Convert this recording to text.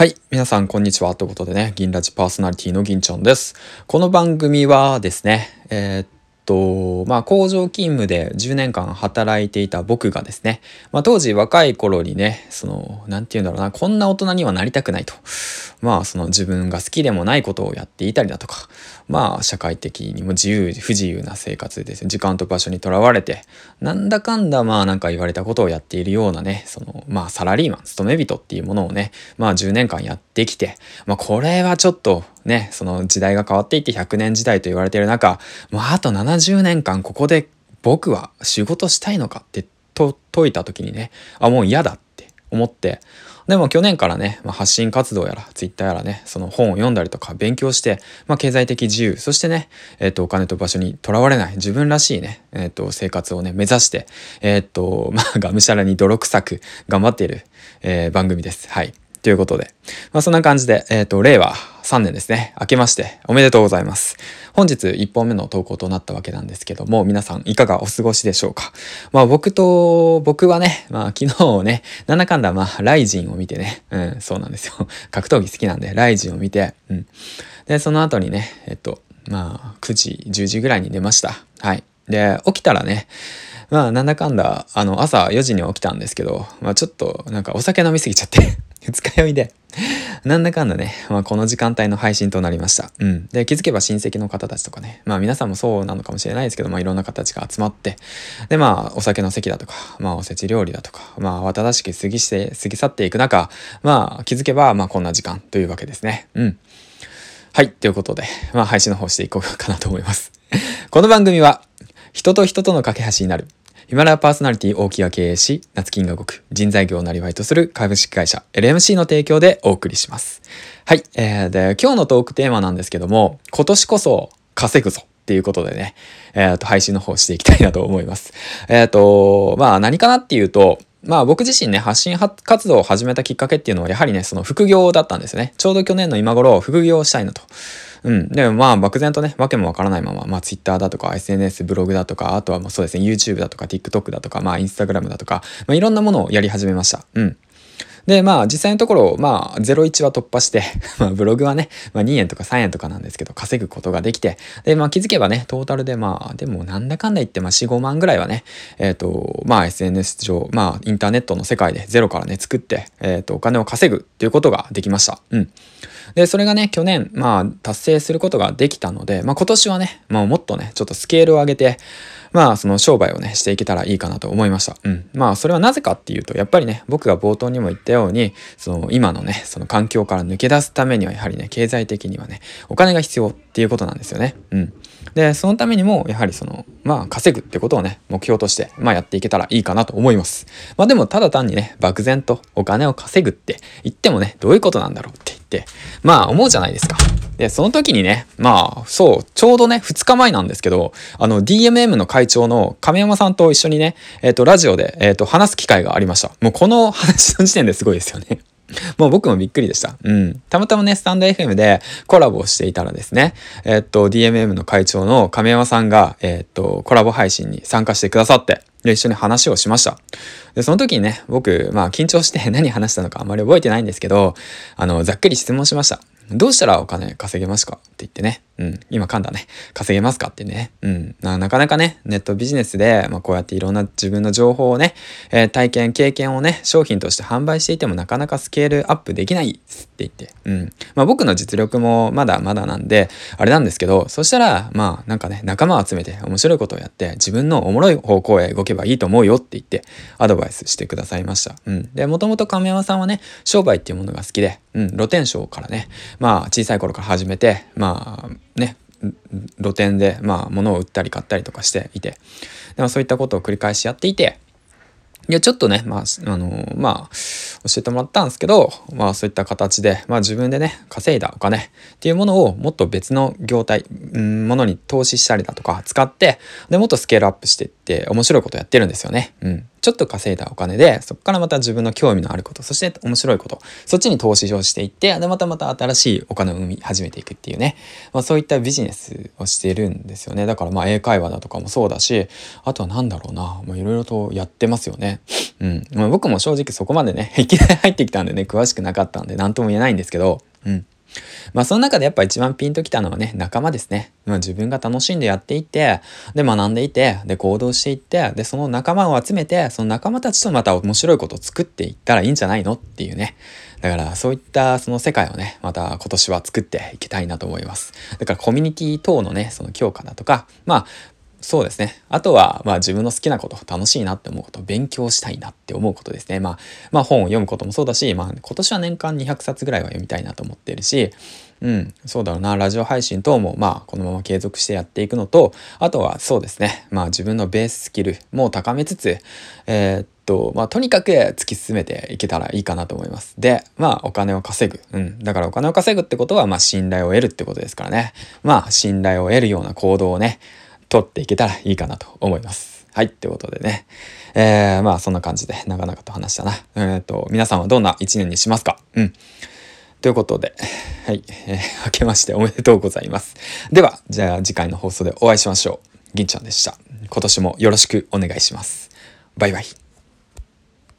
はい。皆さん、こんにちは。ということでね、銀ラジパーソナリティの銀ちゃんです。この番組はですね、えー、っと、まあ、工場勤務で10年間働いていた僕がですね、まあ、当時若い頃にね、その、なんて言うんだろうな、こんな大人にはなりたくないと。まあ、その自分が好きでもないことをやっていたりだとか、まあ、社会的にも自由、不自由な生活ですね、時間と場所にとらわれて、なんだかんだ、まあ、なんか言われたことをやっているようなね、その、まあ、サラリーマン、勤め人っていうものをね、まあ、10年間やってきて、まあ、これはちょっと、ね、その時代が変わっていって100年時代と言われている中、もうあと70年間ここで僕は仕事したいのかってと解いた時にね、あ、もう嫌だって思って、でも去年からね、まあ、発信活動やら、ツイッターやらね、その本を読んだりとか勉強して、まあ、経済的自由、そしてね、えっ、ー、と、お金と場所にとらわれない自分らしいね、えっ、ー、と、生活をね、目指して、えっ、ー、と、まあ、がむしゃらに泥臭く頑張っている、え、番組です。はい。ということで。まあそんな感じで、えっ、ー、と、令和3年ですね。明けましておめでとうございます。本日1本目の投稿となったわけなんですけども、皆さんいかがお過ごしでしょうか。まあ僕と、僕はね、まあ昨日ね、なんだかんだまあライジンを見てね、うん、そうなんですよ。格闘技好きなんで、ライジンを見て、うん。で、その後にね、えっと、まあ9時、10時ぐらいに出ました。はい。で、起きたらね、まあなんだかんだ、あの朝4時に起きたんですけど、まあちょっとなんかお酒飲みすぎちゃって二日酔いで、なんだかんだね、まあ、この時間帯の配信となりました。うん。で、気づけば親戚の方たちとかね、まあ皆さんもそうなのかもしれないですけど、まあいろんな方たちが集まって、で、まあお酒の席だとか、まあおせち料理だとか、まあ慌ただしく過ぎして、過ぎ去っていく中、まあ気づけば、まあこんな時間というわけですね。うん。はい。ということで、まあ配信の方していこうかなと思います。この番組は、人と人との架け橋になるヒマラヤパーソナリティ大木が経営し、夏金が動く人材業をなりわいとする株式会社 LMC の提供でお送りします。はい。えー、で、今日のトークテーマなんですけども、今年こそ稼ぐぞっていうことでね、えっ、ー、と、配信の方していきたいなと思います。えっ、ー、と、まあ何かなっていうと、まあ僕自身ね、発信活動を始めたきっかけっていうのはやはりね、その副業だったんですよね。ちょうど去年の今頃副業をしたいなと。うん。でもまあ漠然とね、わけもわからないまま、まあ Twitter だとか SNS、ブログだとか、あとはもうそうですね、YouTube だとか TikTok だとか、まあ Instagram だとか、まあいろんなものをやり始めました。うん。で、まあ実際のところ、まあ01は突破して まあブログはね、まあ2円とか3円とかなんですけど、稼ぐことができて、で、まあ気づけばね、トータルでまあ、でもなんだかんだ言ってまあ4、5万ぐらいはね、えっ、ー、と、まあ SNS 上、まあインターネットの世界でゼロからね、作って、えっ、ー、と、お金を稼ぐっていうことができました。うん。で、それがね、去年、まあ達成することができたので、まあ今年はね、まあもっとね、ちょっとスケールを上げて、まあ、その商売をね、していけたらいいかなと思いました。うん。まあ、それはなぜかっていうと、やっぱりね、僕が冒頭にも言ったように、その、今のね、その環境から抜け出すためには、やはりね、経済的にはね、お金が必要っていうことなんですよね。うん。で、そのためにも、やはりその、まあ、稼ぐってことをね、目標として、まあ、やっていけたらいいかなと思います。まあ、でも、ただ単にね、漠然とお金を稼ぐって言ってもね、どういうことなんだろうって言って、まあ、思うじゃないですか。で、その時にね、まあ、そう、ちょうどね、2日前なんですけど、あの、DMM の会長の亀山さんと一緒にね、えっ、ー、と、ラジオで、えっ、ー、と、話す機会がありました。もうこの話の時点ですごいですよね。もう僕もびっくりでした。うん。たまたまね、スタンド FM でコラボをしていたらですね、えっと、DMM の会長の亀山さんが、えっと、コラボ配信に参加してくださって、で、一緒に話をしました。で、その時にね、僕、まあ緊張して 何話したのかあんまり覚えてないんですけど、あの、ざっくり質問しました。どうしたらお金稼げますか？って言ってね。うん。今噛んだね。稼げますかってね。うん。なかなかね、ネットビジネスで、まあ、こうやっていろんな自分の情報をね、えー、体験、経験をね、商品として販売していてもなかなかスケールアップできないって言って。うん。まあ僕の実力もまだまだなんで、あれなんですけど、そしたら、まあなんかね、仲間を集めて面白いことをやって、自分のおもろい方向へ動けばいいと思うよって言って、アドバイスしてくださいました。うん。で、もともと亀山さんはね、商売っていうものが好きで、うん、露天商からね、まあ小さい頃から始めて、まあね、露店でまあ物を売ったり買ったりとかしていて、でもそういったことを繰り返しやっていて、いや、ちょっとね、まあ、あのまあ、教えてもらったんですけど、まあそういった形で、まあ自分でね、稼いだお金っていうものをもっと別の業態、うん、ものに投資したりだとか使って、で、もっとスケールアップしていってって面白いことやってるんですよね。うん。ちょっと稼いだお金で、そこからまた自分の興味のあること、そして面白いこと、そっちに投資をしていって、で、またまた新しいお金を生み始めていくっていうね。まあそういったビジネスをしているんですよね。だからまあ英会話だとかもそうだし、あとは何だろうな、まあいろいろとやってますよね。うん。まあ、僕も正直そこまでね、いきなり入ってきたんでね、詳しくなかったんで何とも言えないんですけど、うん。まあその中でやっぱ一番ピンときたのはね、仲間ですね。まあ、自分が楽しんでやっていって、で学んでいて、で行動していって、でその仲間を集めて、その仲間たちとまた面白いことを作っていったらいいんじゃないのっていうね。だからそういったその世界をね、また今年は作っていきたいなと思います。だからコミュニティ等のね、その強化だとか、まあそうですね。あとは、まあ自分の好きなこと、楽しいなって思うこと、勉強したいなって思うことですね。まあ、まあ本を読むこともそうだし、まあ今年は年間200冊ぐらいは読みたいなと思ってるし、うん、そうだろうな、ラジオ配信等も、まあこのまま継続してやっていくのと、あとはそうですね、まあ自分のベーススキルも高めつつ、えー、っと、まあとにかく突き進めていけたらいいかなと思います。で、まあお金を稼ぐ。うん。だからお金を稼ぐってことは、まあ信頼を得るってことですからね。まあ信頼を得るような行動をね、取っていけたらいいかなと思います。はい。ってことでね。えー、まあそんな感じで長々と話したな。えっ、ー、と、皆さんはどんな一年にしますか？うん。ということで、はい。えー、明けましておめでとうございます。では、じゃあ次回の放送でお会いしましょう。銀ちゃんでした。今年もよろしくお願いします。バイバイ。